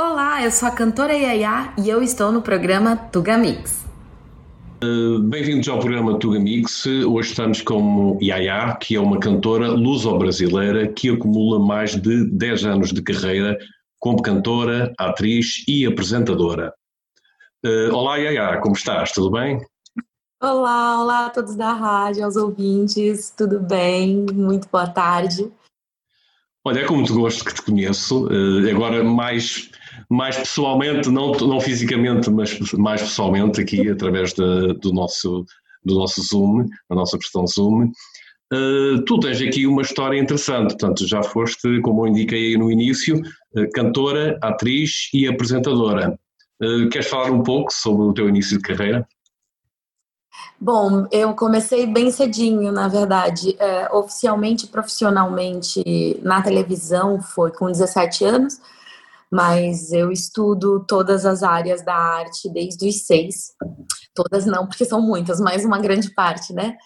Olá, eu sou a cantora Yaya e eu estou no programa Tuga Mix. Uh, Bem-vindos ao programa Tuga Mix. Hoje estamos com Yaya, que é uma cantora luso-brasileira que acumula mais de 10 anos de carreira como cantora, atriz e apresentadora. Uh, olá Yaya, como estás? Tudo bem? Olá, olá a todos da rádio, aos ouvintes, tudo bem? Muito boa tarde. Olha, é com muito gosto que te conheço, uh, agora mais mais pessoalmente, não, não fisicamente, mas mais pessoalmente aqui através de, do, nosso, do nosso Zoom, da nossa versão Zoom. Uh, tu tens aqui uma história interessante, portanto, já foste, como eu indiquei no início, uh, cantora, atriz e apresentadora. Uh, queres falar um pouco sobre o teu início de carreira? Bom, eu comecei bem cedinho, na verdade. Oficialmente, profissionalmente, na televisão foi com 17 anos mas eu estudo todas as áreas da arte desde os seis. Todas não, porque são muitas, mas uma grande parte, né?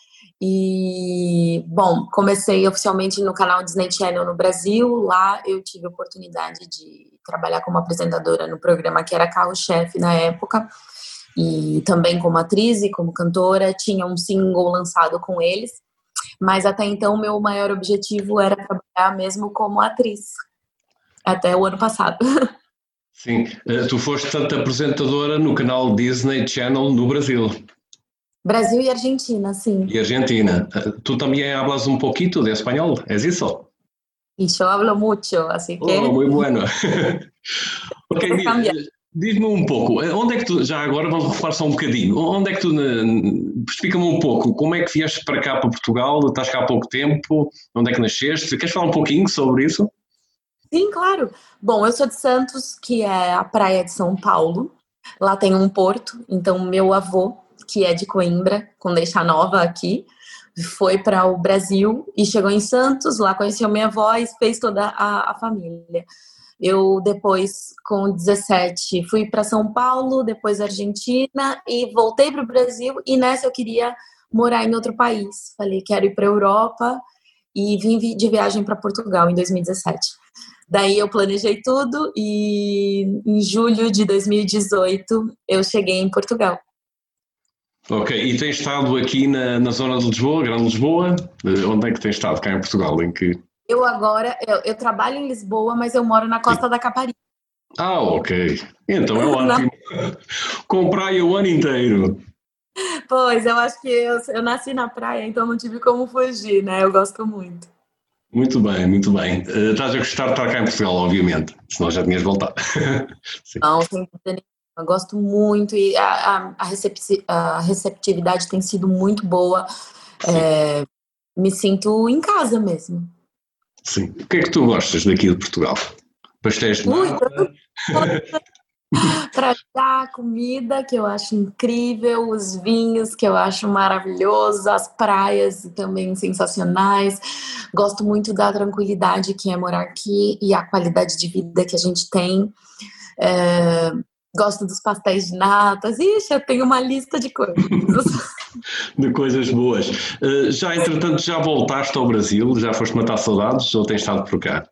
E, bom, comecei oficialmente no canal Disney Channel no Brasil. Lá eu tive a oportunidade de trabalhar como apresentadora no programa que era carro-chefe na época. E também como atriz e como cantora. Tinha um single lançado com eles. Mas até então, meu maior objetivo era trabalhar mesmo como atriz, até o ano passado. Sim, eh, tu foste tanto apresentadora no canal Disney Channel no Brasil. Brasil e Argentina, sim. E Argentina. Eh, tu também hablas um pouquinho de espanhol, é isso? Isso, eu hablo muito, assim que... Oh, muito bueno. ok, diz-me um pouco, eh, onde é que tu, já agora vamos refalar só um bocadinho, onde é que tu, explica-me um pouco, como é que vieste para cá, para Portugal, estás cá há pouco tempo, onde é que nasceste, queres falar um pouquinho sobre isso? Sim, claro. Bom, eu sou de Santos, que é a praia de São Paulo. Lá tem um porto, então meu avô, que é de Coimbra, com Deixa Nova aqui, foi para o Brasil e chegou em Santos, lá conheceu minha avó e fez toda a, a família. Eu depois, com 17, fui para São Paulo, depois Argentina e voltei para o Brasil. E nessa eu queria morar em outro país. Falei, quero ir para Europa e vim de viagem para Portugal em 2017. Daí eu planejei tudo e em julho de 2018 eu cheguei em Portugal. Ok, e tem estado aqui na, na zona de Lisboa, Grande Lisboa? Eh, onde é que tem estado cá em Portugal? Em que... Eu agora, eu, eu trabalho em Lisboa, mas eu moro na Costa Sim. da Caparica. Ah, ok. Então é ótimo. Com praia o ano inteiro. Pois, eu acho que eu, eu nasci na praia, então não tive como fugir, né? Eu gosto muito. Muito bem, muito bem. Uh, estás a gostar de estar cá em Portugal, obviamente, senão já tinhas voltado. Não, sem dúvida Eu gosto muito e a, a, a receptividade tem sido muito boa. É, me sinto em casa mesmo. Sim. O que é que tu gostas daqui de Portugal? Pastéis de Ui, para dar comida que eu acho incrível, os vinhos que eu acho maravilhosos, as praias também sensacionais. Gosto muito da tranquilidade que é morar aqui e a qualidade de vida que a gente tem. É, gosto dos pastéis de natas. Ixi, eu tenho uma lista de coisas. de coisas boas. Uh, já, entretanto, já voltaste ao Brasil? Já foste matar saudades ou tens estado por cá?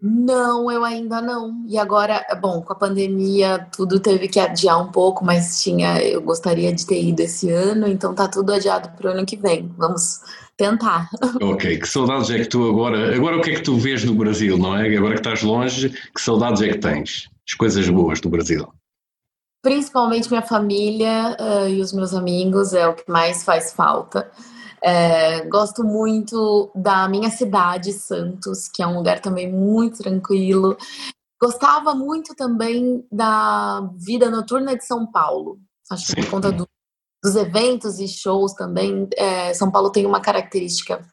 Não, eu ainda não. E agora, bom, com a pandemia tudo teve que adiar um pouco, mas tinha, eu gostaria de ter ido esse ano, então tá tudo adiado para o ano que vem. Vamos tentar. Ok, que saudades é que tu agora, agora o que é que tu vês do Brasil, não é? Agora que estás longe, que saudades é que tens? As coisas boas do Brasil. Principalmente minha família uh, e os meus amigos é o que mais faz falta. É, gosto muito da minha cidade, Santos, que é um lugar também muito tranquilo. Gostava muito também da vida noturna de São Paulo. Acho que por conta do, dos eventos e shows também, é, São Paulo tem uma característica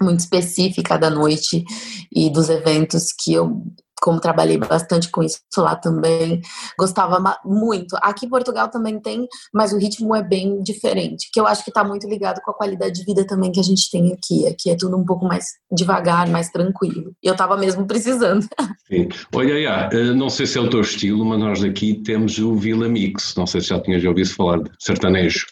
muito específica da noite e dos eventos que eu como trabalhei bastante com isso lá também, gostava muito. Aqui em Portugal também tem, mas o ritmo é bem diferente, que eu acho que está muito ligado com a qualidade de vida também que a gente tem aqui. Aqui é tudo um pouco mais devagar, mais tranquilo. E eu estava mesmo precisando. Sim. Olha, já, eh, não sei se é o teu estilo, mas nós aqui temos o Vila Mix. Não sei se já tinhas ouvido falar de sertanejo.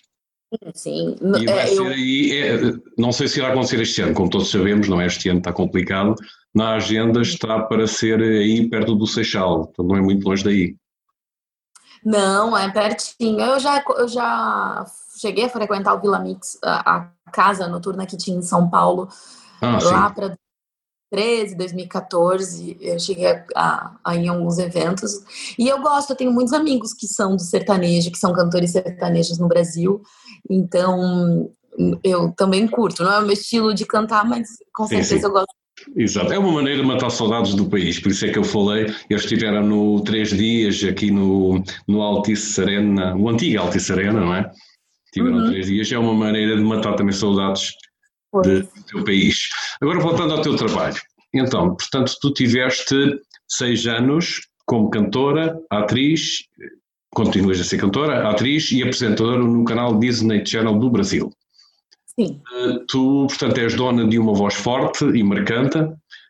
Sim, e vai é, ser eu... aí, é, não sei se irá acontecer este ano, como todos sabemos, não é? Este ano está complicado. Na agenda está para ser aí perto do Seixal, então não é muito longe daí. Não, é pertinho. Eu já, eu já cheguei a frequentar o Vila Mix, a, a casa noturna que tinha em São Paulo, ah, lá para 2013, 2014, eu cheguei a, a, a, em alguns eventos. E eu gosto, eu tenho muitos amigos que são do sertanejo, que são cantores sertanejos no Brasil. Então, eu também curto. Não é o meu estilo de cantar, mas com certeza sim. eu gosto. Exato, é uma maneira de matar saudades do país, por isso é que eu falei, eles estiveram no três dias aqui no, no Altice Arena, o antigo Altice Arena, não é? Tiveram uhum. três dias, é uma maneira de matar também saudades de, do teu país. Agora voltando ao teu trabalho. Então, portanto, tu tiveste seis anos como cantora, atriz, continuas a ser cantora, atriz e apresentadora no canal Disney Channel do Brasil. Sim. Uh, tu, portanto, és dona de uma voz forte e marcante,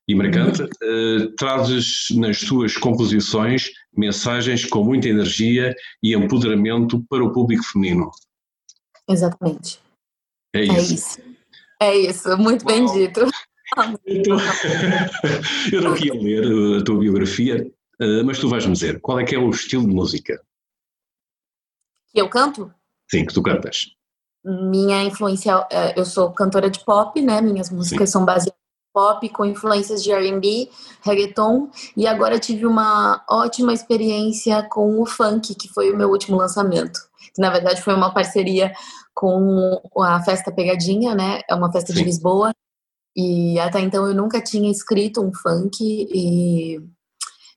e marcante uh, trazes nas tuas composições mensagens com muita energia e empoderamento para o público feminino. Exatamente. É isso. É isso. É isso, muito bem dito. Eu não queria ler a tua biografia, eh, mas tu vais-me dizer qual é que é o estilo de música? Que eu canto? Sim, que tu cantas. Minha influência, eh, eu sou cantora de pop, né? Minhas músicas Sim. são baseadas em pop, com influências de R&B, reggaeton, e agora tive uma ótima experiência com o funk, que foi o meu último lançamento. Que, na verdade, foi uma parceria com a Festa Pegadinha, né? É uma festa Sim. de Lisboa. E até então eu nunca tinha escrito um funk e,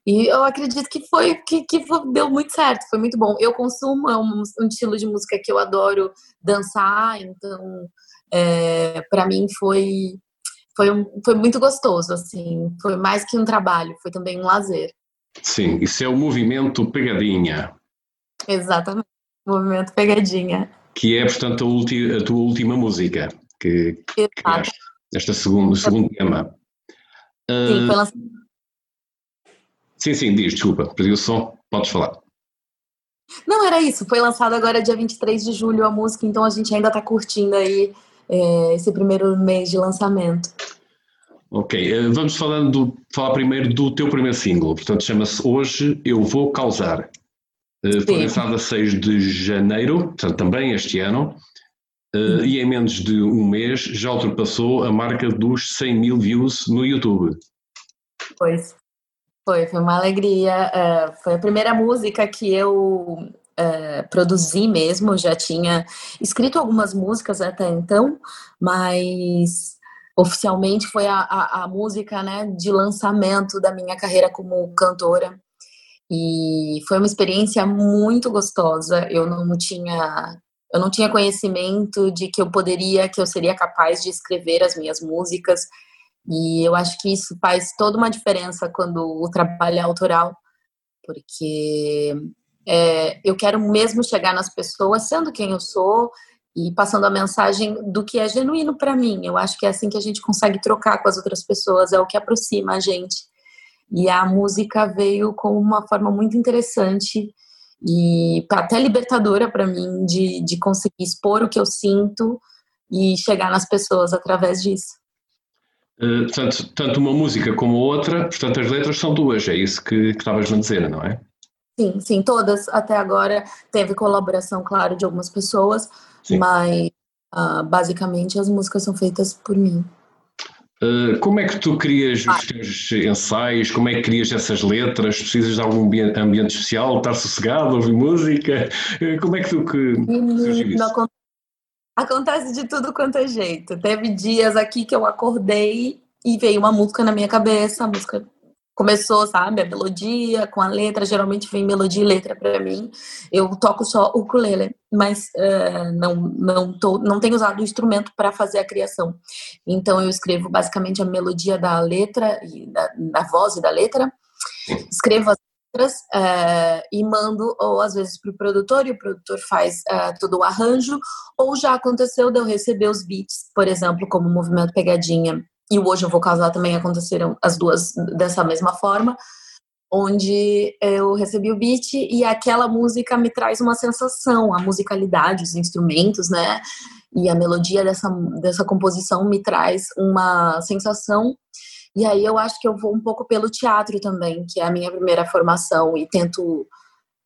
e eu acredito que foi que, que deu muito certo, foi muito bom. Eu consumo, é um, um estilo de música que eu adoro dançar, então é, para mim foi foi, um, foi muito gostoso, assim, foi mais que um trabalho, foi também um lazer. Sim, isso é o movimento Pegadinha. Exatamente, movimento Pegadinha que é, portanto, a, ulti, a tua última música que, que criaste, esta segundo, segundo tema. Sim, foi lançado. Sim, sim, diz, desculpa, perdi o som, podes falar. Não, era isso, foi lançado agora dia 23 de julho a música, então a gente ainda está curtindo aí é, esse primeiro mês de lançamento. Ok, eh, vamos falando do, falar primeiro do teu primeiro single, portanto chama-se Hoje Eu Vou Causar. Eh, foi lançada a 6 de janeiro, também este ano, uh, e em menos de um mês já ultrapassou a marca dos 100 mil views no YouTube. Pois, foi, foi uma alegria. Uh, foi a primeira música que eu produzi mesmo, já tinha escrito algumas músicas até então, mas oficialmente foi a, a, a música né, de lançamento da minha carreira como cantora. E foi uma experiência muito gostosa. Eu não tinha eu não tinha conhecimento de que eu poderia, que eu seria capaz de escrever as minhas músicas. E eu acho que isso faz toda uma diferença quando o trabalho é autoral, porque é, eu quero mesmo chegar nas pessoas sendo quem eu sou e passando a mensagem do que é genuíno para mim. Eu acho que é assim que a gente consegue trocar com as outras pessoas, é o que aproxima a gente. E a música veio com uma forma muito interessante e até libertadora para mim de, de conseguir expor o que eu sinto e chegar nas pessoas através disso. Uh, tanto, tanto uma música como outra, portanto as letras são duas, é isso que estavas a dizer, não é? Sim, sim, todas até agora teve colaboração, claro, de algumas pessoas, sim. mas uh, basicamente as músicas são feitas por mim. Uh, como é que tu crias os teus ensaios? Como é que crias essas letras? Precisas de algum ambiente, especial? Estar sossegado, ouvir música? Uh, como é que tu que Acontece de tudo quanto é jeito. Teve dias aqui que eu acordei e veio uma música na minha cabeça, a música começou, sabe, a melodia com a letra, geralmente vem melodia e letra para mim. Eu toco só o ukulele, mas uh, não não tô, não tenho usado o instrumento para fazer a criação. Então eu escrevo basicamente a melodia da letra e da, da voz e da letra. Escrevo as letras uh, e mando ou às vezes para o produtor e o produtor faz uh, todo o arranjo, ou já aconteceu de eu receber os beats, por exemplo, como o movimento pegadinha e o Hoje Eu Vou Casar também aconteceram as duas dessa mesma forma. onde eu recebi o beat e aquela música me traz uma sensação, a musicalidade, os instrumentos, né? E a melodia dessa, dessa composição me traz uma sensação. E aí eu acho que eu vou um pouco pelo teatro também, que é a minha primeira formação, e tento,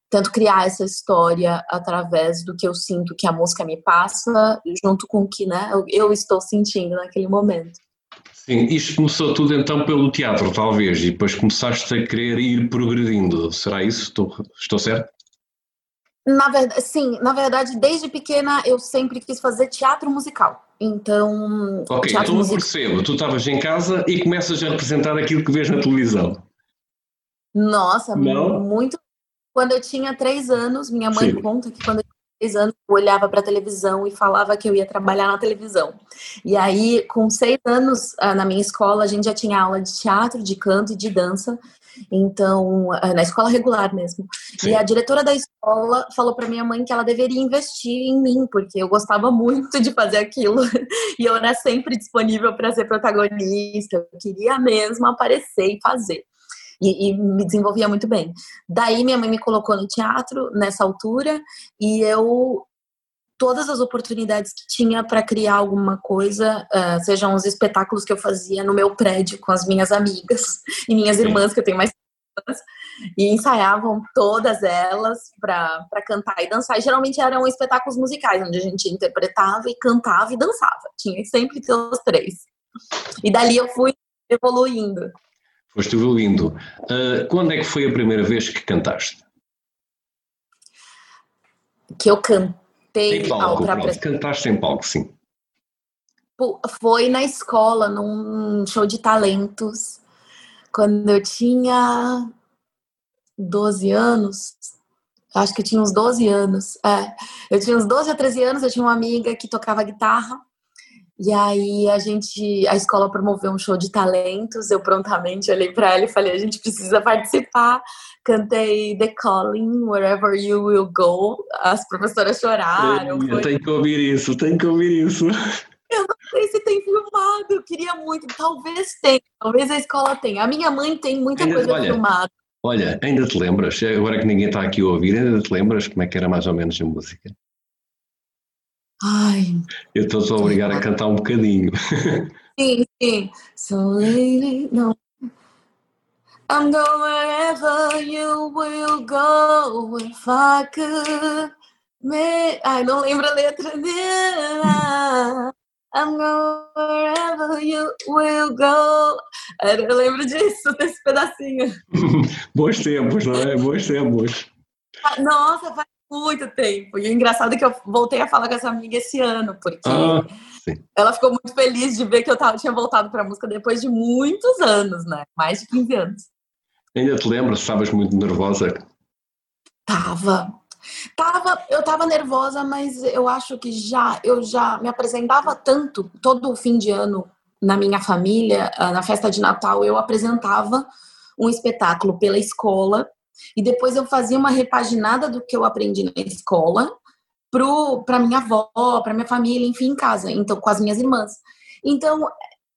tento criar essa história através do que eu sinto que a música me passa, junto com o que né, eu, estou sentindo naquele momento. Sim, isto começou tudo então pelo teatro, talvez, e depois começaste a querer ir progredindo. Será isso? Estou, estou certo? Na verdade, sim, na verdade, desde pequena eu sempre quis fazer teatro musical. Então. Ok, então eu percebo. Tu estavas em casa e começas a representar aquilo que vês na televisão. Nossa, Não? muito. Quando eu tinha três anos, minha mãe sim. conta que quando eu seis anos, eu olhava para a televisão e falava que eu ia trabalhar na televisão. E aí, com seis anos, ah, na minha escola, a gente já tinha aula de teatro, de canto e de dança. Então, ah, na escola regular mesmo. Sim. E a diretora da escola falou para minha mãe que ela deveria investir em mim, porque eu gostava muito de fazer aquilo. E eu era sempre disponível para ser protagonista. Eu queria mesmo aparecer e fazer e, e, me desenvolvia muito bem. Daí minha mãe me colocou no teatro nessa altura e eu todas as oportunidades que tinha para criar alguma coisa, uh, sejam os espetáculos que eu fazia no meu prédio com as minhas amigas e minhas irmãs, que eu tenho mais e ensaiavam todas elas para cantar e dançar. E geralmente eram espetáculos musicais, onde a gente interpretava e cantava e dançava. Tinha sempre os três. E dali eu fui evoluindo. Foste evoluindo. Uh, quando é que foi a primeira vez que cantaste? Que eu cantei em palco, ao Cantaste em palco, sim. Foi na escola, num show de talentos, quando eu tinha 12 anos. Acho que eu tinha uns 12 anos. É, eu tinha uns 12 a 13 anos, eu tinha uma amiga que tocava guitarra e aí a gente, a escola promoveu um show de talentos, eu prontamente olhei para ela e falei, a gente precisa participar. Cantei The Calling, Wherever You Will Go. As professoras choraram. Foi... Tem que ouvir isso, tem que ouvir isso. Eu não sei se tem filmado, eu queria muito. Talvez tenha, talvez a escola tenha. A minha mãe tem muita ainda, coisa olha, filmada. Olha, ainda te lembras, agora que ninguém está aqui a ouvir, ainda te lembras como é que era mais ou menos a música? Ai. Eu estou só a obrigar a cantar um bocadinho. Sim, sim. So lately, não. I'm going wherever you will go if I could. Make... Ai, não lembro a letra dela. I'm going wherever you will go. Eu lembro disso, desse pedacinho. Bons tempos, não é? Bons tempos. Nossa, faz muito tempo. E o engraçado é que eu voltei a falar com essa amiga esse ano, porque ah, ela ficou muito feliz de ver que eu tava, tinha voltado para a música depois de muitos anos, né? Mais de 15 anos. Ainda te lembras? Estavas muito nervosa? Tava. Tava, eu tava nervosa, mas eu acho que já eu já me apresentava tanto todo o fim de ano na minha família, ah, na festa de Natal, eu apresentava um espetáculo pela escola e depois eu fazia uma repaginada do que eu aprendi na escola para minha avó, para minha família, enfim, em casa, então com as minhas irmãs. Então,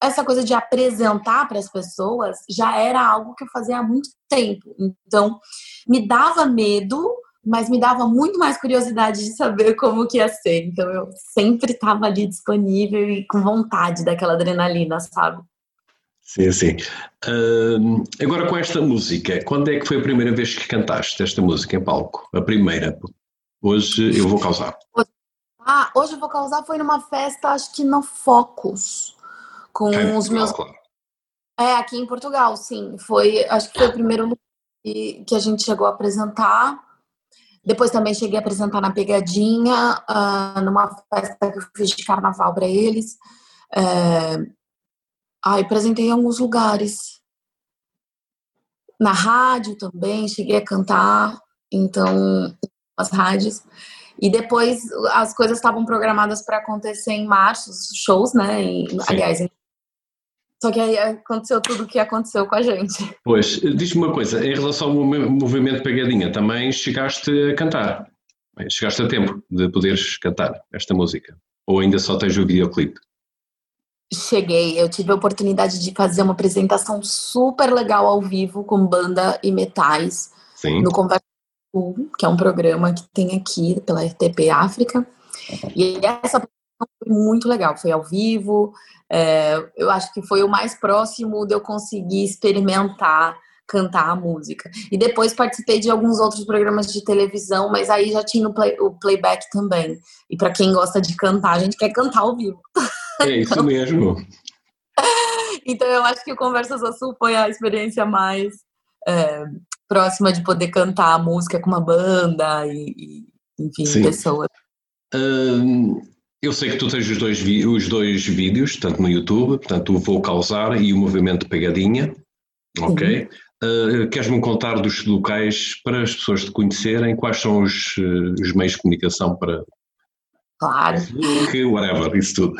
essa coisa de apresentar para as pessoas já era algo que eu fazia há muito tempo. Então, me dava medo, mas me dava muito mais curiosidade de saber como que ia ser. Então, eu sempre estava ali disponível e com vontade daquela adrenalina, sabe? Sim, sim. Uh, agora com esta música, quando é que foi a primeira vez que cantaste esta música em palco? A primeira. Hoje eu vou causar. Ah, hoje eu vou causar foi numa festa, acho que no Focus, com é, os meus. Claro. É, aqui em Portugal, sim. Foi, acho que foi o primeiro lugar que, que a gente chegou a apresentar. Depois também cheguei a apresentar na Pegadinha, uh, numa festa que eu fiz de carnaval para eles. Uh, Ai, apresentei em alguns lugares. Na rádio também, cheguei a cantar, então, as rádios. E depois as coisas estavam programadas para acontecer em março, shows, né? E, aliás, só que aí aconteceu tudo o que aconteceu com a gente. Pois, diz-me uma coisa, em relação ao movimento Pegadinha, também chegaste a cantar? Chegaste a tempo de poderes cantar esta música? Ou ainda só tens o videoclipe? Cheguei, eu tive a oportunidade de fazer uma apresentação super legal ao vivo com banda e metais Sim. no Conversa que é um programa que tem aqui pela RTP África. E essa apresentação foi muito legal, foi ao vivo. É, eu acho que foi o mais próximo de eu conseguir experimentar cantar a música. E depois participei de alguns outros programas de televisão, mas aí já tinha o, play, o playback também. E para quem gosta de cantar, a gente quer cantar ao vivo. É isso então, mesmo. então eu acho que o Conversas Sul foi a experiência mais é, próxima de poder cantar a música com uma banda e, e enfim, Sim. pessoas. eu sei que tu tens os dois, os dois vídeos, tanto no YouTube, portanto o Vou Causar e o Movimento Pegadinha, ok? Uh, Queres-me contar dos locais para as pessoas te conhecerem? Quais são os, uh, os meios de comunicação para. Claro. Whatever, isso tudo.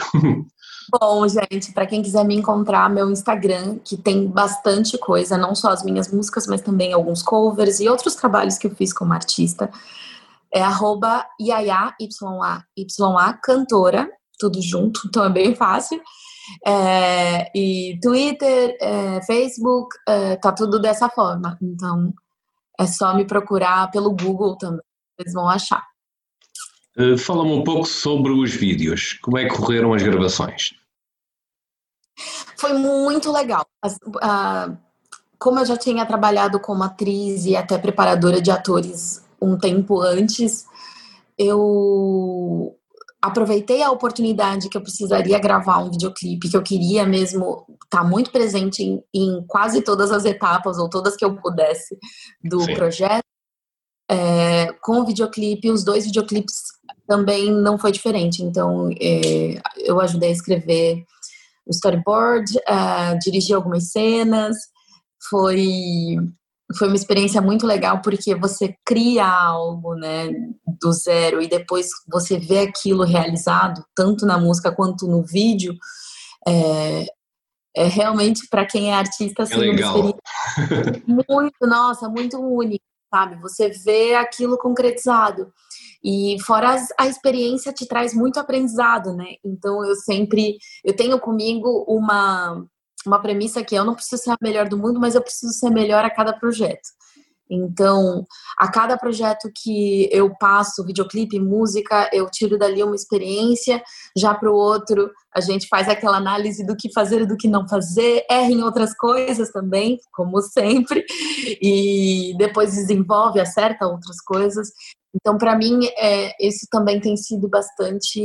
Bom, gente, para quem quiser me encontrar, meu Instagram, que tem bastante coisa, não só as minhas músicas, mas também alguns covers e outros trabalhos que eu fiz como artista, é arroba YA, cantora, tudo junto, então é bem fácil. É, e Twitter, é, Facebook, é, tá tudo dessa forma. Então é só me procurar pelo Google também, eles vão achar. Uh, Fala-me um pouco sobre os vídeos. Como é que correram as gravações? Foi muito legal. As, uh, como eu já tinha trabalhado como atriz e até preparadora de atores um tempo antes, eu aproveitei a oportunidade que eu precisaria gravar um videoclipe, que eu queria mesmo estar tá muito presente em, em, quase todas as etapas, ou todas que eu pudesse, do Sim. projeto. É, com o videoclipe, os dois videoclipes também não foi diferente. Então, é, eu ajudei a escrever o storyboard, uh, dirigi algumas cenas. Foi foi uma experiência muito legal porque você cria algo, né, do zero e depois você vê aquilo realizado, tanto na música quanto no vídeo. É, é realmente para quem é artista assim, é legal. experiência muito, nossa, muito única, sabe? Você vê aquilo concretizado. E fora a experiência te traz muito aprendizado, né? Então eu sempre eu tenho comigo uma uma premissa que eu não preciso ser a melhor do mundo, mas eu preciso ser melhor a cada projeto. Então, a cada projeto que eu passo, videoclipe, música, eu tiro dali uma experiência, já para o outro a gente faz aquela análise do que fazer e do que não fazer, erra em outras coisas também, como sempre, e depois desenvolve, acerta outras coisas. Então, para mim, é, isso também tem sido bastante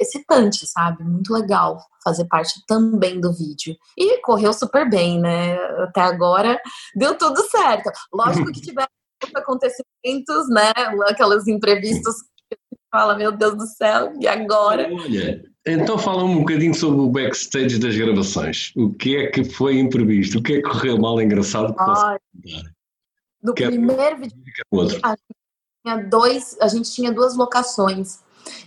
excitante, sabe? Muito legal fazer parte também do vídeo. E correu super bem, né? Até agora deu tudo certo. Lógico que tiveram acontecimentos, né? Aquelas imprevistos que fala, meu Deus do céu, e agora? Olha, então fala um bocadinho sobre o backstage das gravações. O que é que foi imprevisto? O que é que correu mal engraçado que posso No é primeiro é... vídeo, a gente tinha dois, a gente tinha duas locações.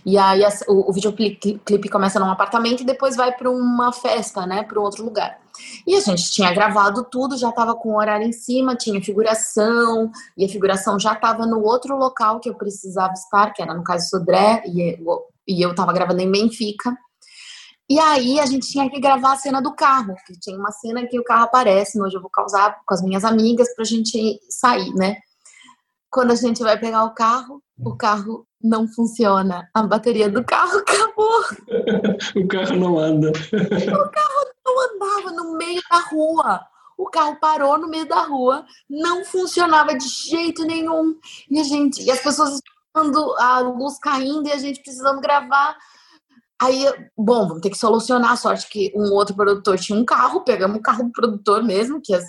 E aí o, o videoclipe começa num apartamento e depois vai para uma festa, né, para outro lugar. E a gente tinha gravado tudo, já estava com o horário em cima, tinha figuração, e a figuração já estava no outro local que eu precisava estar, que era no caso Sodré, e eu, e eu estava gravando em Benfica. E aí a gente tinha que gravar a cena do carro, que tinha uma cena que o carro aparece, hoje eu vou causar com as minhas amigas pra gente sair, né? Quando a gente vai pegar o carro, o carro não funciona. A bateria do carro acabou. o carro não anda. o carro não andava no meio da rua. O carro parou no meio da rua, não funcionava de jeito nenhum. E a gente, e as pessoas esperando a luz caindo e a gente precisando gravar. Aí, bom, vamos ter que solucionar. A sorte que um outro produtor tinha um carro, pegamos o carro do produtor mesmo, que as,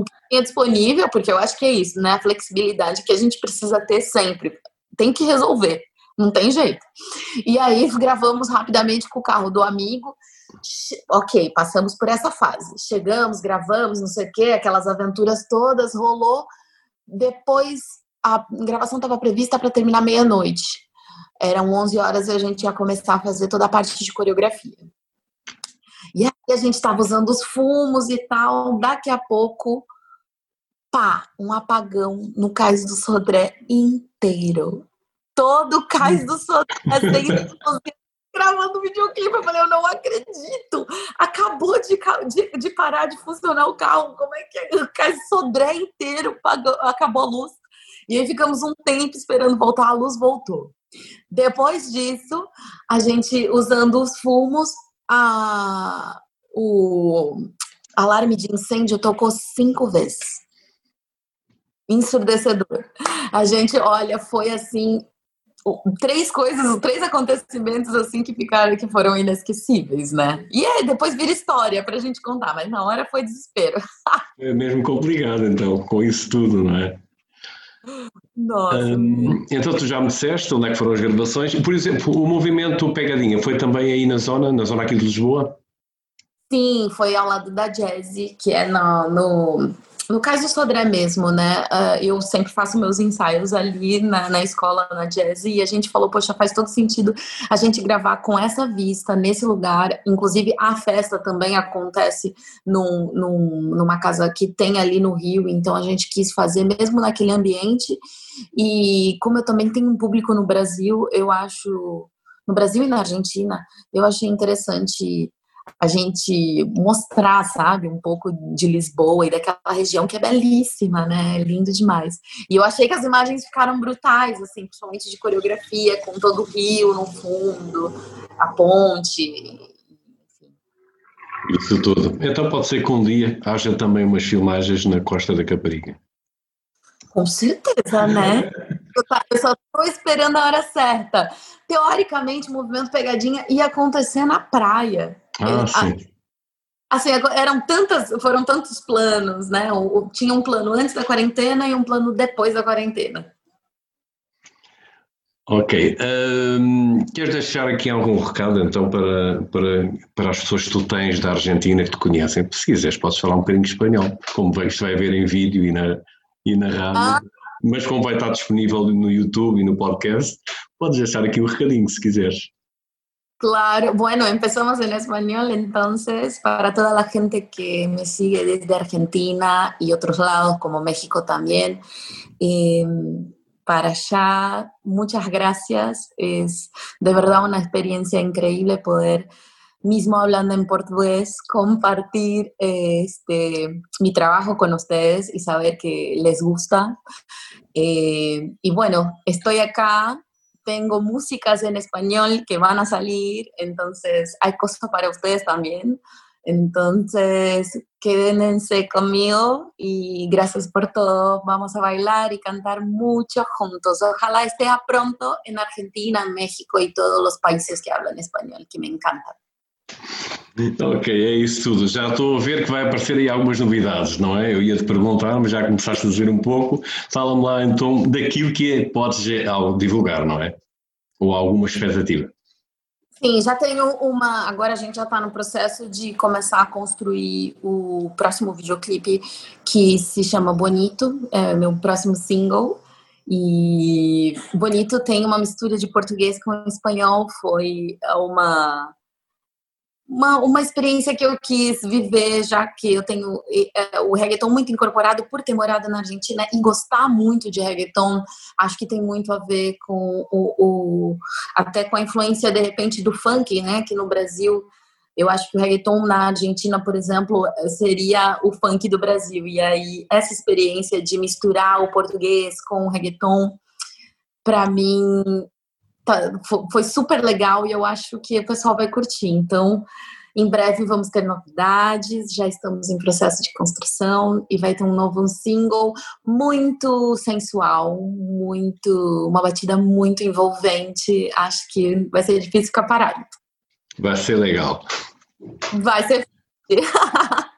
o que tinha disponível, porque eu acho que é isso, né? A flexibilidade que a gente precisa ter sempre. Tem que resolver, não tem jeito. E aí gravamos rapidamente com o carro do amigo. Ok, passamos por essa fase. Chegamos, gravamos, não sei o quê, aquelas aventuras todas, rolou. Depois a gravação estava prevista para terminar meia-noite. Eram 11 horas e a gente ia começar a fazer toda a parte de coreografia. E aí a gente estava usando os fumos e tal. Daqui a pouco, pá, um apagão no cais do Sodré inteiro. Todo o cais do Sodré sem gravando videoclipe. Eu falei, eu não acredito. Acabou de, de, de parar de funcionar o carro. Como é que é? O Sodré inteiro pagou, acabou a luz. E aí ficamos um tempo esperando voltar, a luz voltou. Depois disso, a gente usando os fumos, a, o alarme de incêndio tocou cinco vezes. Ensurdecedor. A gente, olha, foi assim, três coisas, três acontecimentos assim que ficaram, que foram inesquecíveis, né? E aí depois vira história pra gente contar, mas na hora foi desespero. é mesmo complicado, então, com isso tudo, não é? Nossa. Um, então tu já me disseste onde é que foram as gravações. Por exemplo, o movimento Pegadinha foi também aí na zona, na zona aqui de Lisboa? Sim, foi ao lado da Jazz, que é no, no no caso do Sodré mesmo, né? Uh, eu sempre faço meus ensaios ali na, na escola, na jazz, e a gente falou, poxa, faz todo sentido a gente gravar com essa vista, nesse lugar. Inclusive, a festa também acontece num, num, numa casa que tem ali no Rio, então a gente quis fazer mesmo naquele ambiente. E como eu também tenho um público no Brasil, eu acho. No Brasil e na Argentina, eu achei interessante a gente mostrar, sabe, um pouco de Lisboa e daquela região que é belíssima, né? É lindo demais. E eu achei que as imagens ficaram brutais, assim, principalmente de coreografia, com todo o rio no fundo, a ponte. Isso tudo. Então pode ser que um dia haja também umas filmagens na Costa da Caparica. Com certeza, né? Eu só estou esperando a hora certa. Teoricamente, o movimento pegadinha ia acontecer na praia. Ah, sim. Assim, eram tantas, foram tantos planos, né? Tinha um plano antes da quarentena e um plano depois da quarentena. Ok. Um, queres deixar aqui algum recado, então, para, para, para as pessoas que tu tens da Argentina que te conhecem? Se quiseres, podes falar um bocadinho espanhol, como vejo, vai ver em vídeo e na, e na rádio, ah. Mas como vai estar disponível no YouTube e no podcast, podes deixar aqui um recadinho, se quiseres. Claro, bueno, empezamos en español entonces para toda la gente que me sigue desde Argentina y otros lados como México también. Em, para allá, muchas gracias. Es de verdad una experiencia increíble poder, mismo hablando en portugués, compartir este, mi trabajo con ustedes y saber que les gusta. Eh, y bueno, estoy acá tengo músicas en español que van a salir, entonces hay cosas para ustedes también. Entonces, quédense conmigo y gracias por todo. Vamos a bailar y cantar mucho juntos. Ojalá esté pronto en Argentina, México y todos los países que hablan español, que me encantan. Ok, é isso tudo. Já estou a ver que vai aparecer aí algumas novidades, não é? Eu ia te perguntar, mas já começaste a dizer um pouco. Fala-me lá então daquilo que é, podes divulgar, não é? Ou alguma expectativa? Sim, já tenho uma. Agora a gente já está no processo de começar a construir o próximo videoclipe que se chama Bonito, é meu próximo single. E Bonito tem uma mistura de português com espanhol, foi uma uma, uma experiência que eu quis viver, já que eu tenho é, o reggaeton muito incorporado por ter morado na Argentina e gostar muito de reggaeton. Acho que tem muito a ver com o, o até com a influência de repente do funk, né? Que no Brasil eu acho que o reggaeton na Argentina, por exemplo, seria o funk do Brasil. E aí essa experiência de misturar o português com o reggaeton, para mim foi super legal e eu acho que o pessoal vai curtir. Então, em breve vamos ter novidades, já estamos em processo de construção e vai ter um novo single muito sensual, muito uma batida muito envolvente. Acho que vai ser difícil ficar parado. Vai ser legal. Vai ser.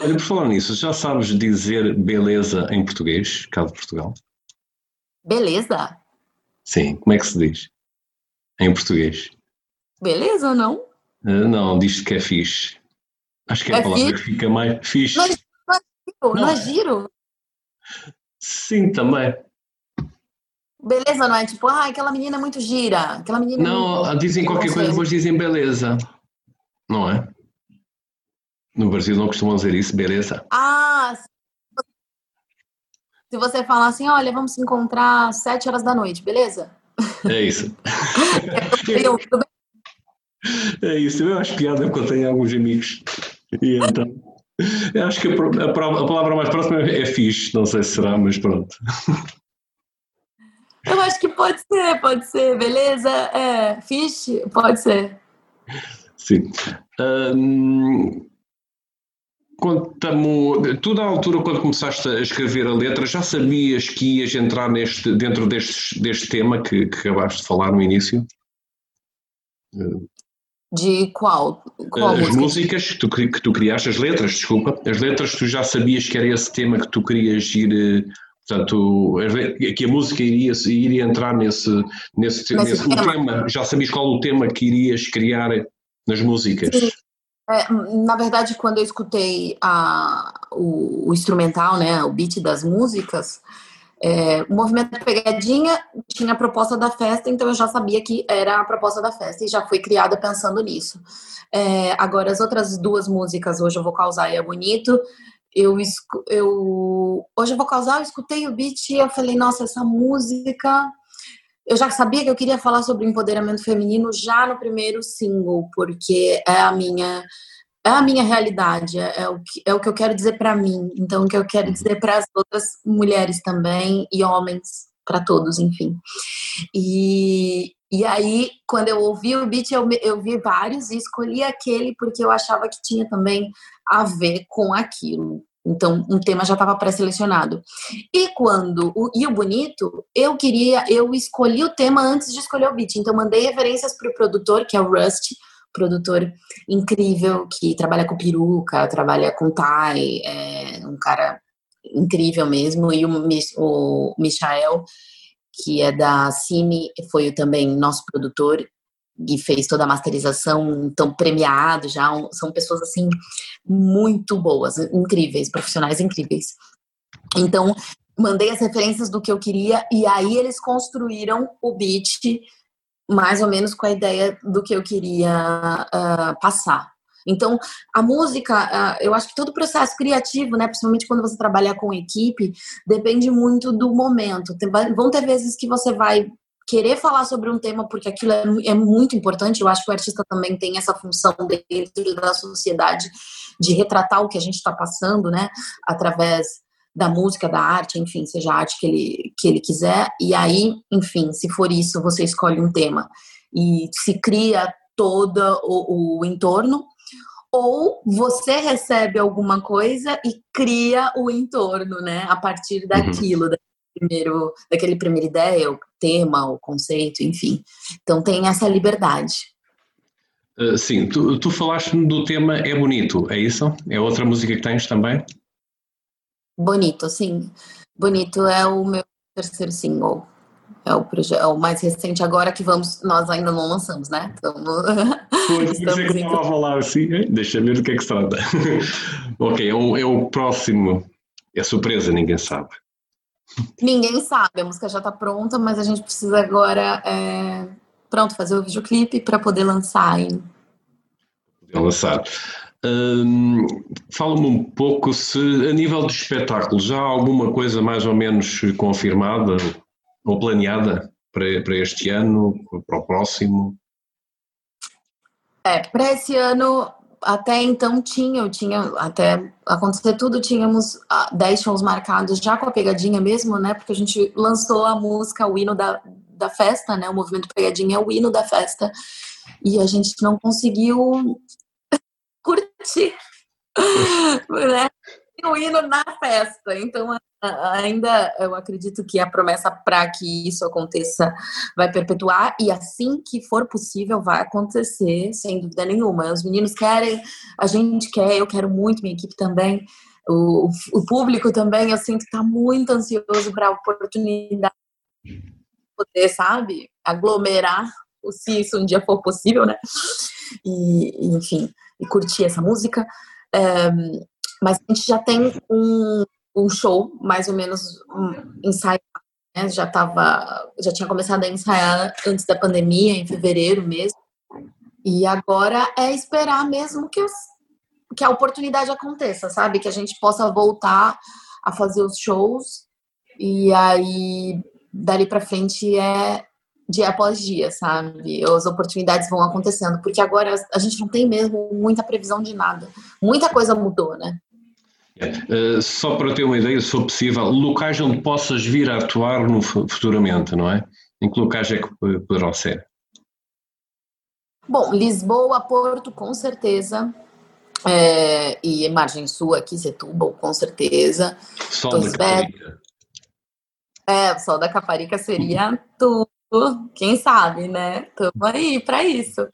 Olha, por falar nisso, já sabes dizer beleza em português, caso Portugal? Beleza? Sim, como é que se diz? Em português. Beleza ou não? Uh, não, diz que é fixe. Acho que é, é a palavra que fica mais fixe. Não, não, não é giro? Sim, também. Beleza, não é tipo, ah, aquela menina é muito gira. Aquela menina é não, muito... dizem qualquer coisa, depois dizem beleza. Não é? No Brasil não costumam dizer isso, beleza. Ah, se você falar assim, olha, vamos se encontrar às sete horas da noite, beleza? É isso. é isso, eu acho piada porque eu tenho alguns amigos. E então, eu acho que a, a, a palavra mais próxima é fixe, não sei se será, mas pronto. Eu acho que pode ser, pode ser, beleza? É, fixe, pode ser. Sim. Um, Conta-me, tu na altura quando começaste a escrever a letra, já sabias que ias entrar neste, dentro deste, deste tema que, que acabaste de falar no início? De qual? qual as música? músicas que tu, que tu criaste, as letras, desculpa, as letras tu já sabias que era esse tema que tu querias ir, portanto, que a música iria, iria entrar nesse, nesse, nesse tema. tema. já sabias qual o tema que irias criar nas músicas? Sim. É, na verdade, quando eu escutei a, o, o, instrumental, né, o beat das músicas, é, o movimento Pegadinha tinha a proposta da festa, então eu já sabia que era a proposta da festa e já foi criada pensando nisso. É, agora, as outras duas músicas, Hoje Eu Vou Causar e É Bonito, eu, eu, hoje eu vou causar, eu escutei o beat e eu falei, nossa, essa música eu já sabia que eu queria falar sobre empoderamento feminino já no primeiro single, porque é a minha é a minha realidade, é, é o que, é o que eu quero dizer para mim, então o que eu quero dizer para as outras mulheres também e homens, para todos, enfim. E, e aí, quando eu ouvi o beat, eu, eu vi vários e escolhi aquele porque eu achava que tinha também a ver com aquilo. Então, um tema já estava pré-selecionado. E quando o, e o bonito, eu queria, eu escolhi o tema antes de escolher o beat. Então, mandei referências para o produtor, que é o Rust, produtor incrível que trabalha com peruca, trabalha com tie, é um cara incrível mesmo. E o, o Michael, que é da Cine, foi também nosso produtor e fez toda a masterização, então premiado já, são pessoas assim muito boas, incríveis, profissionais incríveis. Então, mandei as referências do que eu queria e aí eles construíram o beat mais ou menos com a ideia do que eu queria uh, passar. Então, a música, uh, eu acho que todo o processo criativo, né, principalmente quando você trabalha com equipe, depende muito do momento. Tem, vão ter vezes que você vai querer falar sobre um tema porque aquilo é, é, muito importante. Eu acho que o artista também tem essa função dentro da sociedade de retratar o que a gente está passando, né? Através da música, da arte, enfim, seja a arte que ele, que ele quiser. E aí, enfim, se for isso, você escolhe um tema e se cria todo o, o entorno. Ou você recebe alguma coisa e cria o entorno, né? A partir uhum. daquilo, uhum primeiro, daquele primeira ideia, tema, o conceito, enfim. Então tem essa liberdade. Uh, sim, tu, tu falaste do tema É Bonito, é isso? É outra música que tens também? Bonito, sim. Bonito é o meu terceiro single. É o, é o mais recente agora que vamos, nós ainda não lançamos, né? Então, pois, estamos que estava a falar assim, deixa ver do que é que se trata. ok, é o, é o próximo, é surpresa, ninguém sabe. Ninguém sabe, a música já está pronta, mas a gente precisa agora, é, pronto, fazer o videoclipe para poder lançar ainda. Lançar. Hum, Fala-me um pouco se, a nível de espetáculo, já há alguma coisa mais ou menos confirmada ou planeada para, para este ano, para o próximo? É, para esse ano até então tinha, eu tinha, até acontecer tudo, tínhamos 10 ah, shows marcados já com a pegadinha mesmo, né? Porque a gente lançou a música, o hino da, da festa, né? O movimento pegadinha é o hino da festa. E a gente não conseguiu curtir, né? O hino na festa. Então, ainda eu acredito que a promessa para que isso aconteça vai perpetuar e assim que for possível vai acontecer, sem dúvida nenhuma. Os meninos querem, a gente quer, eu quero muito, minha equipe também. O, o público também, eu sinto que está muito ansioso para a oportunidade de poder, sabe, aglomerar, se isso um dia for possível, né? E, enfim, e curtir essa música. É, mas a gente já tem um, um show mais ou menos um, ensaiado, né? Já tava, já tinha começado a ensaiar antes da pandemia, em fevereiro mesmo. E agora é esperar mesmo que, que a oportunidade aconteça, sabe? Que a gente possa voltar a fazer os shows e aí dali para frente é dia após dia, sabe? As oportunidades vão acontecendo, porque agora a gente não tem mesmo muita previsão de nada. Muita coisa mudou, né? Uh, só para ter uma ideia, se for possível, locais onde possas vir a atuar no, futuramente, não é? Em que locais é que poderão ser? Bom, Lisboa, Porto, com certeza. É, e Margem Sul aqui, Setúbal, com certeza. Sol da Caparica. É, o Sol da Caparica seria tudo. Quem sabe, né? Estamos aí para isso.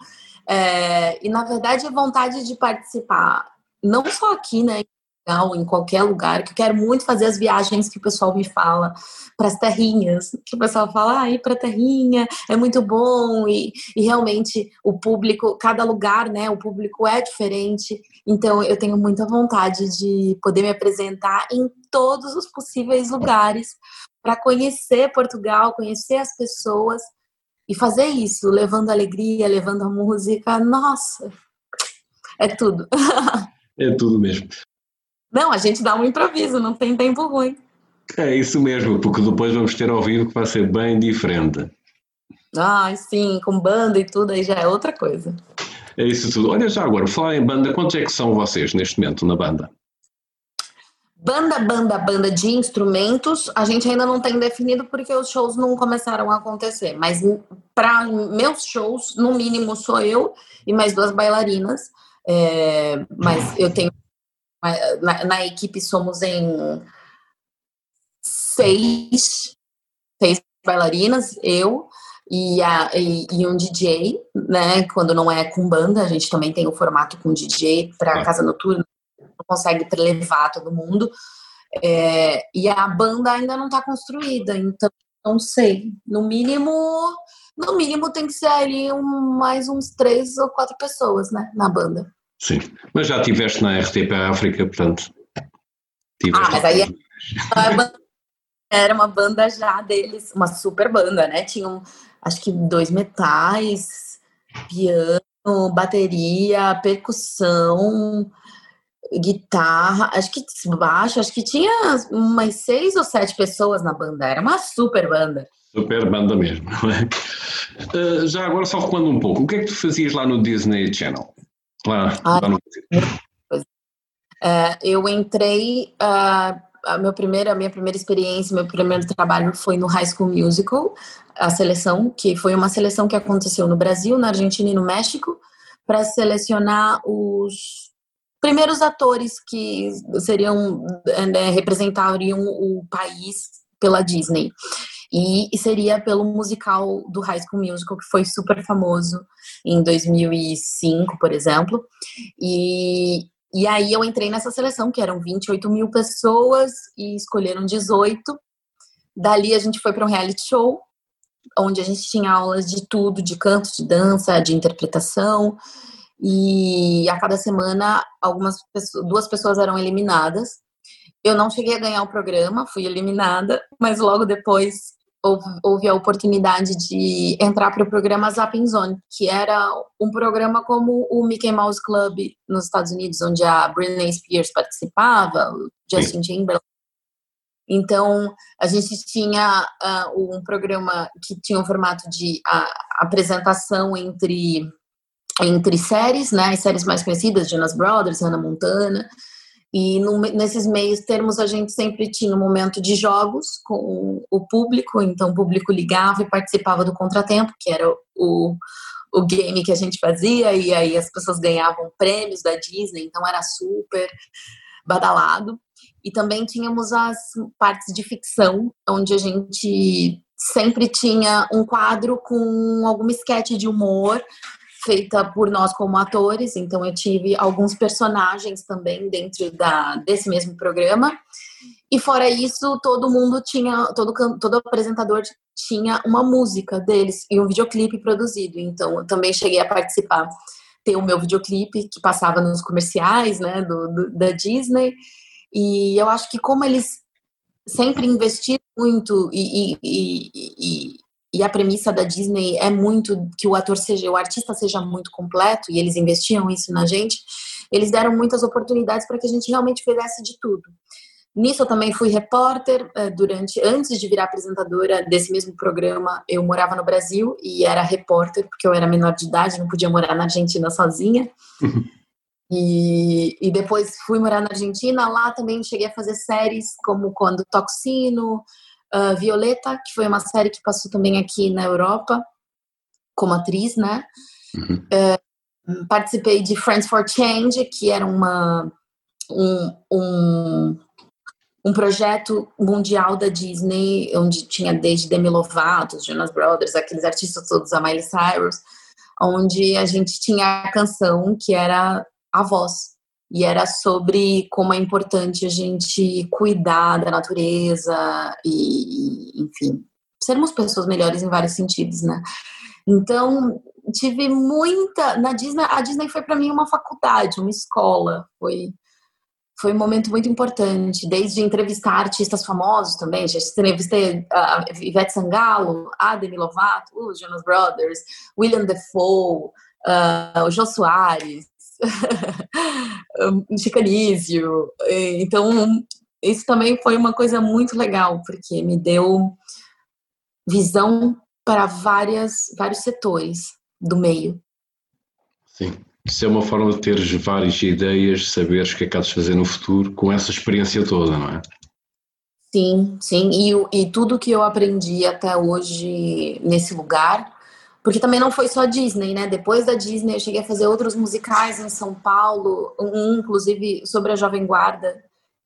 É, e, na verdade, a vontade de participar, não só aqui, né, em qualquer lugar, que eu quero muito fazer as viagens que o pessoal me fala para as terrinhas, que o pessoal fala, ah, ir para terrinha é muito bom e, e realmente o público, cada lugar, né, o público é diferente, então eu tenho muita vontade de poder me apresentar em todos os possíveis lugares para conhecer Portugal, conhecer as pessoas e fazer isso, levando alegria, levando a música, nossa, é tudo. É tudo mesmo. Não, a gente dá um improviso, não tem tempo ruim. É isso mesmo, porque depois vamos ter ao vivo que vai ser bem diferente. Ah, sim, com banda e tudo, aí já é outra coisa. É isso tudo. Olha já agora, falar em banda, quantos é que são vocês neste momento na banda? Banda, banda, banda de instrumentos, a gente ainda não tem definido porque os shows não começaram a acontecer. Mas para meus shows, no mínimo sou eu e mais duas bailarinas. É, mas eu tenho na, na, equipe somos em seis, seis bailarinas, eu e, a, e, e, um DJ, né? Quando não é com banda, a gente também tem o formato com DJ para casa noturna, não consegue levar todo mundo. É, e a banda ainda não está construída, então não sei. No mínimo, no mínimo tem que ser ali um, mais uns três ou quatro pessoas, né, na banda. Sim, mas já estiveste na RTP África, portanto. Ah, mas aí era uma banda já deles, uma super banda, né? Tinham acho que dois metais, piano, bateria, percussão, guitarra, acho que baixo, acho que tinha umas seis ou sete pessoas na banda, era uma super banda. Super banda mesmo, não é? Uh, já agora só recuando um pouco, o que é que tu fazias lá no Disney Channel? Ah, é, eu entrei, uh, a, meu primeiro, a minha primeira experiência, meu primeiro trabalho foi no High School Musical, a seleção, que foi uma seleção que aconteceu no Brasil, na Argentina e no México, para selecionar os primeiros atores que seriam né, representariam o país pela Disney. E, e, seria pelo musical do High School Musical, que foi super famoso em 2005, por exemplo. E, e aí eu entrei nessa seleção, que eram 28 mil pessoas e escolheram 18. Dali a gente foi para um reality show, onde a gente tinha aulas de tudo, de canto, de dança, de interpretação. E a cada semana, algumas pessoas, duas pessoas eram eliminadas. Eu não cheguei a ganhar o programa, fui eliminada, mas logo depois houve, a oportunidade de entrar para o programa Zapping Zone, que era um programa como o Mickey Mouse Club nos Estados Unidos, onde a Britney Spears participava, o Justin Timberlake. Então, a gente tinha uh, um programa que tinha um formato de uh, apresentação entre, entre séries, né? As séries mais conhecidas, Jonas Brothers, Hannah Montana, e no, nesses meios termos a gente sempre tinha um momento de jogos com o público, então o público ligava e participava do contratempo, que era o, o game que a gente fazia, e aí as pessoas ganhavam prêmios da Disney, então era super badalado. E também tínhamos as partes de ficção, onde a gente sempre tinha um quadro com alguma esquete de humor feita por nós como atores, então eu tive alguns personagens também dentro da, desse mesmo programa. E fora isso, todo mundo tinha, todo, todo apresentador tinha uma música deles e um videoclipe produzido. Então eu também cheguei a participar, ter o meu videoclipe que passava nos comerciais né, do, do da Disney. E eu acho que como eles sempre investiram muito e, e, e, a premissa da Disney é muito que o ator seja, o artista seja muito completo, e eles investiam isso na gente, eles deram muitas oportunidades para que a gente realmente fizesse de tudo. Nisso eu também fui repórter eh, durante antes de virar apresentadora desse mesmo programa. Eu morava no Brasil e era repórter porque eu era menor de idade, não podia morar na Argentina sozinha. e, e depois fui morar na Argentina. Lá também cheguei a fazer séries como quando Toxino, uh, Violeta, que foi uma série que passou também aqui na Europa como atriz, né? Uhum. Uh, participei de Friends for Change, que era uma um, um um projeto mundial da Disney, onde tinha desde Demi Lovato, Jonas Brothers, aqueles artistas todos, a Miley Cyrus, onde a gente tinha a canção que era a voz. E era sobre como é importante a gente cuidar da natureza e, enfim, sermos pessoas melhores em vários sentidos, né? Então, tive muita. Na Disney, a Disney foi para mim uma faculdade, uma escola. Foi foi um momento muito importante, desde entrevistar artistas famosos também. Já entrevistei a Ivete Sangalo, a Demi Lovato, os Jonas Brothers, William Defoe, uh, o Jô Soares, Chicanísio. Então, isso também foi uma coisa muito legal, porque me deu visão para várias, vários setores do meio. Sim. Isso é uma forma de teres várias ideias, saberes o que é que há de fazer no futuro com essa experiência toda, não é? Sim, sim. E, e tudo que eu aprendi até hoje nesse lugar, porque também não foi só Disney, né? Depois da Disney eu cheguei a fazer outros musicais em São Paulo, um inclusive sobre a Jovem Guarda,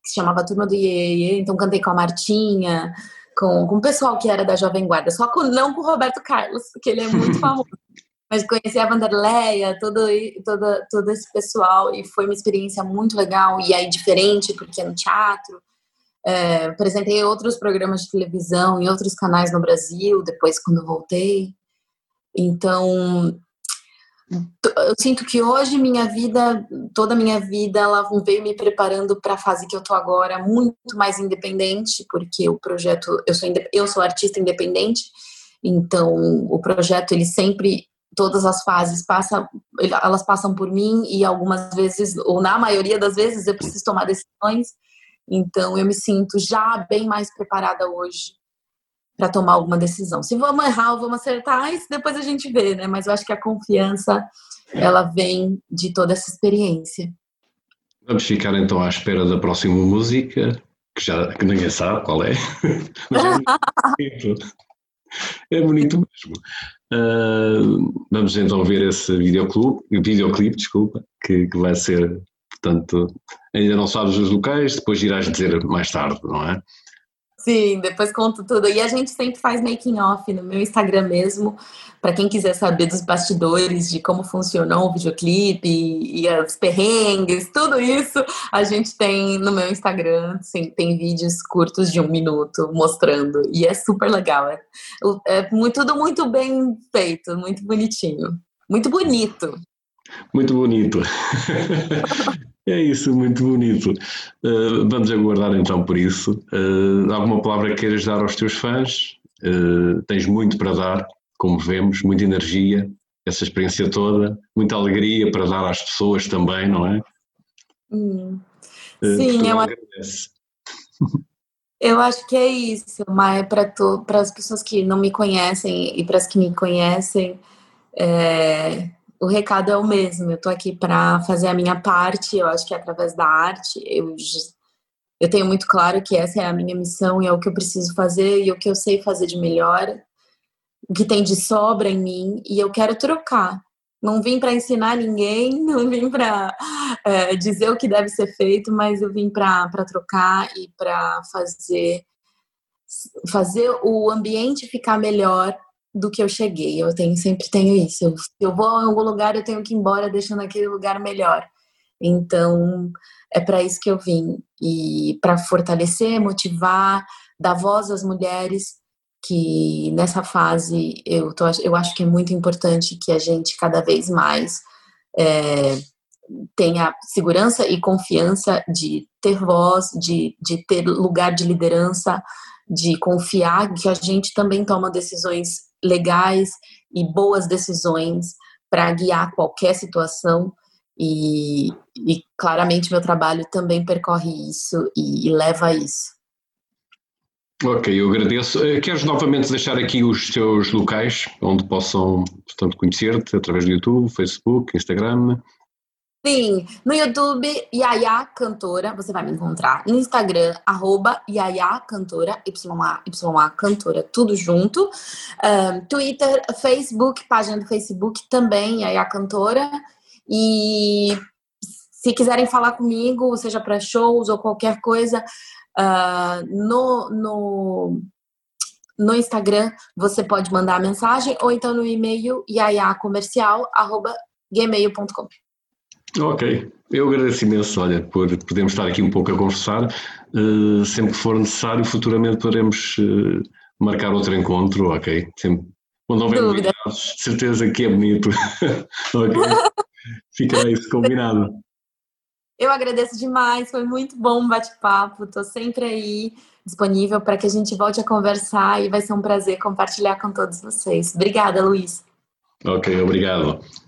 que se chamava Turma do Iê, então cantei com a Martinha, com, com o pessoal que era da Jovem Guarda, só com, não com o Roberto Carlos, porque ele é muito famoso mas conheci a Vanderleia, todo, todo, todo esse pessoal, e foi uma experiência muito legal, e aí diferente, porque é no teatro. É, apresentei outros programas de televisão em outros canais no Brasil, depois quando voltei. Então, eu sinto que hoje minha vida, toda a minha vida, ela veio me preparando para a fase que eu tô agora, muito mais independente, porque o projeto, eu sou, eu sou artista independente, então o projeto ele sempre todas as fases passam, elas passam por mim e algumas vezes, ou na maioria das vezes, eu preciso tomar decisões. Então, eu me sinto já bem mais preparada hoje para tomar alguma decisão. Se vamos errar ou vamos acertar, isso depois a gente vê, né? Mas eu acho que a confiança, ela vem de toda essa experiência. Vamos ficar então à espera da próxima música, que já que ninguém sabe qual é. É bonito. É bonito mesmo. Uh, vamos então ver esse videoclube, videoclipe, desculpa, que, que vai ser, portanto, ainda não sabes os locais, depois irás dizer mais tarde, não é? Sim, depois conto tudo. E a gente sempre faz making off no meu Instagram mesmo, para quem quiser saber dos bastidores, de como funcionou o videoclipe e, e os perrengues, tudo isso a gente tem no meu Instagram. Sim, tem vídeos curtos de um minuto mostrando. E é super legal. É, é muito, tudo muito bem feito, muito bonitinho. Muito bonito. Muito bonito. É isso, muito bonito. Uh, vamos aguardar então por isso. Uh, alguma palavra que queiras dar aos teus fãs? Uh, tens muito para dar, como vemos, muita energia, essa experiência toda, muita alegria para dar às pessoas também, não é? Hum. Sim, eu acho. Eu acho que é isso, mas para as pessoas que não me conhecem e para as que me conhecem, é, o recado é o mesmo. Eu estou aqui para fazer a minha parte. Eu acho que é através da arte. Eu, eu tenho muito claro que essa é a minha missão e é o que eu preciso fazer e o que eu sei fazer de melhor, o que tem de sobra em mim e eu quero trocar. Não vim para ensinar ninguém, não vim para é, dizer o que deve ser feito, mas eu vim para trocar e para fazer fazer o ambiente ficar melhor do que eu cheguei. Eu tenho, sempre tenho isso. Eu, eu vou a algum lugar, eu tenho que ir embora deixando aquele lugar melhor. Então, é para isso que eu vim. E para fortalecer, motivar, dar voz às mulheres, que nessa fase eu, tô, eu acho que é muito importante que a gente cada vez mais é, tenha segurança e confiança de ter voz, de, de ter lugar de liderança, de confiar que a gente também toma decisões legais e boas decisões para guiar qualquer situação E, e claramente meu trabalho também percorre isso e, e leva a isso. Ok, eu agradeço. Eh, queres novamente deixar aqui os teus locais onde possam, portanto, conhecer-te através do YouTube, Facebook, Instagram? Sim, no YouTube, Yaya Cantora, você vai me encontrar. No Instagram, arroba Yaya Cantora, YA, YA Cantora, tudo junto. Um, Twitter, Facebook, página do Facebook também, Yaya Cantora. E se quiserem falar comigo, seja para shows ou qualquer coisa, uh, no, no, no Instagram você pode mandar mensagem ou então no e-mail iaiacomercial.gmail.com. Ok, eu agradeço imenso, olha, por podermos estar aqui um pouco a conversar. Uh, sempre que for necessário, futuramente poderemos uh, marcar outro encontro, ok? Sempre, quando houver novidades, certeza que é bonito. ok? Fica isso combinado. Eu agradeço demais, foi muito bom o bate-papo. Estou sempre aí disponível para que a gente volte a conversar e vai ser um prazer compartilhar com todos vocês. Obrigada, Luiz. Ok, obrigado.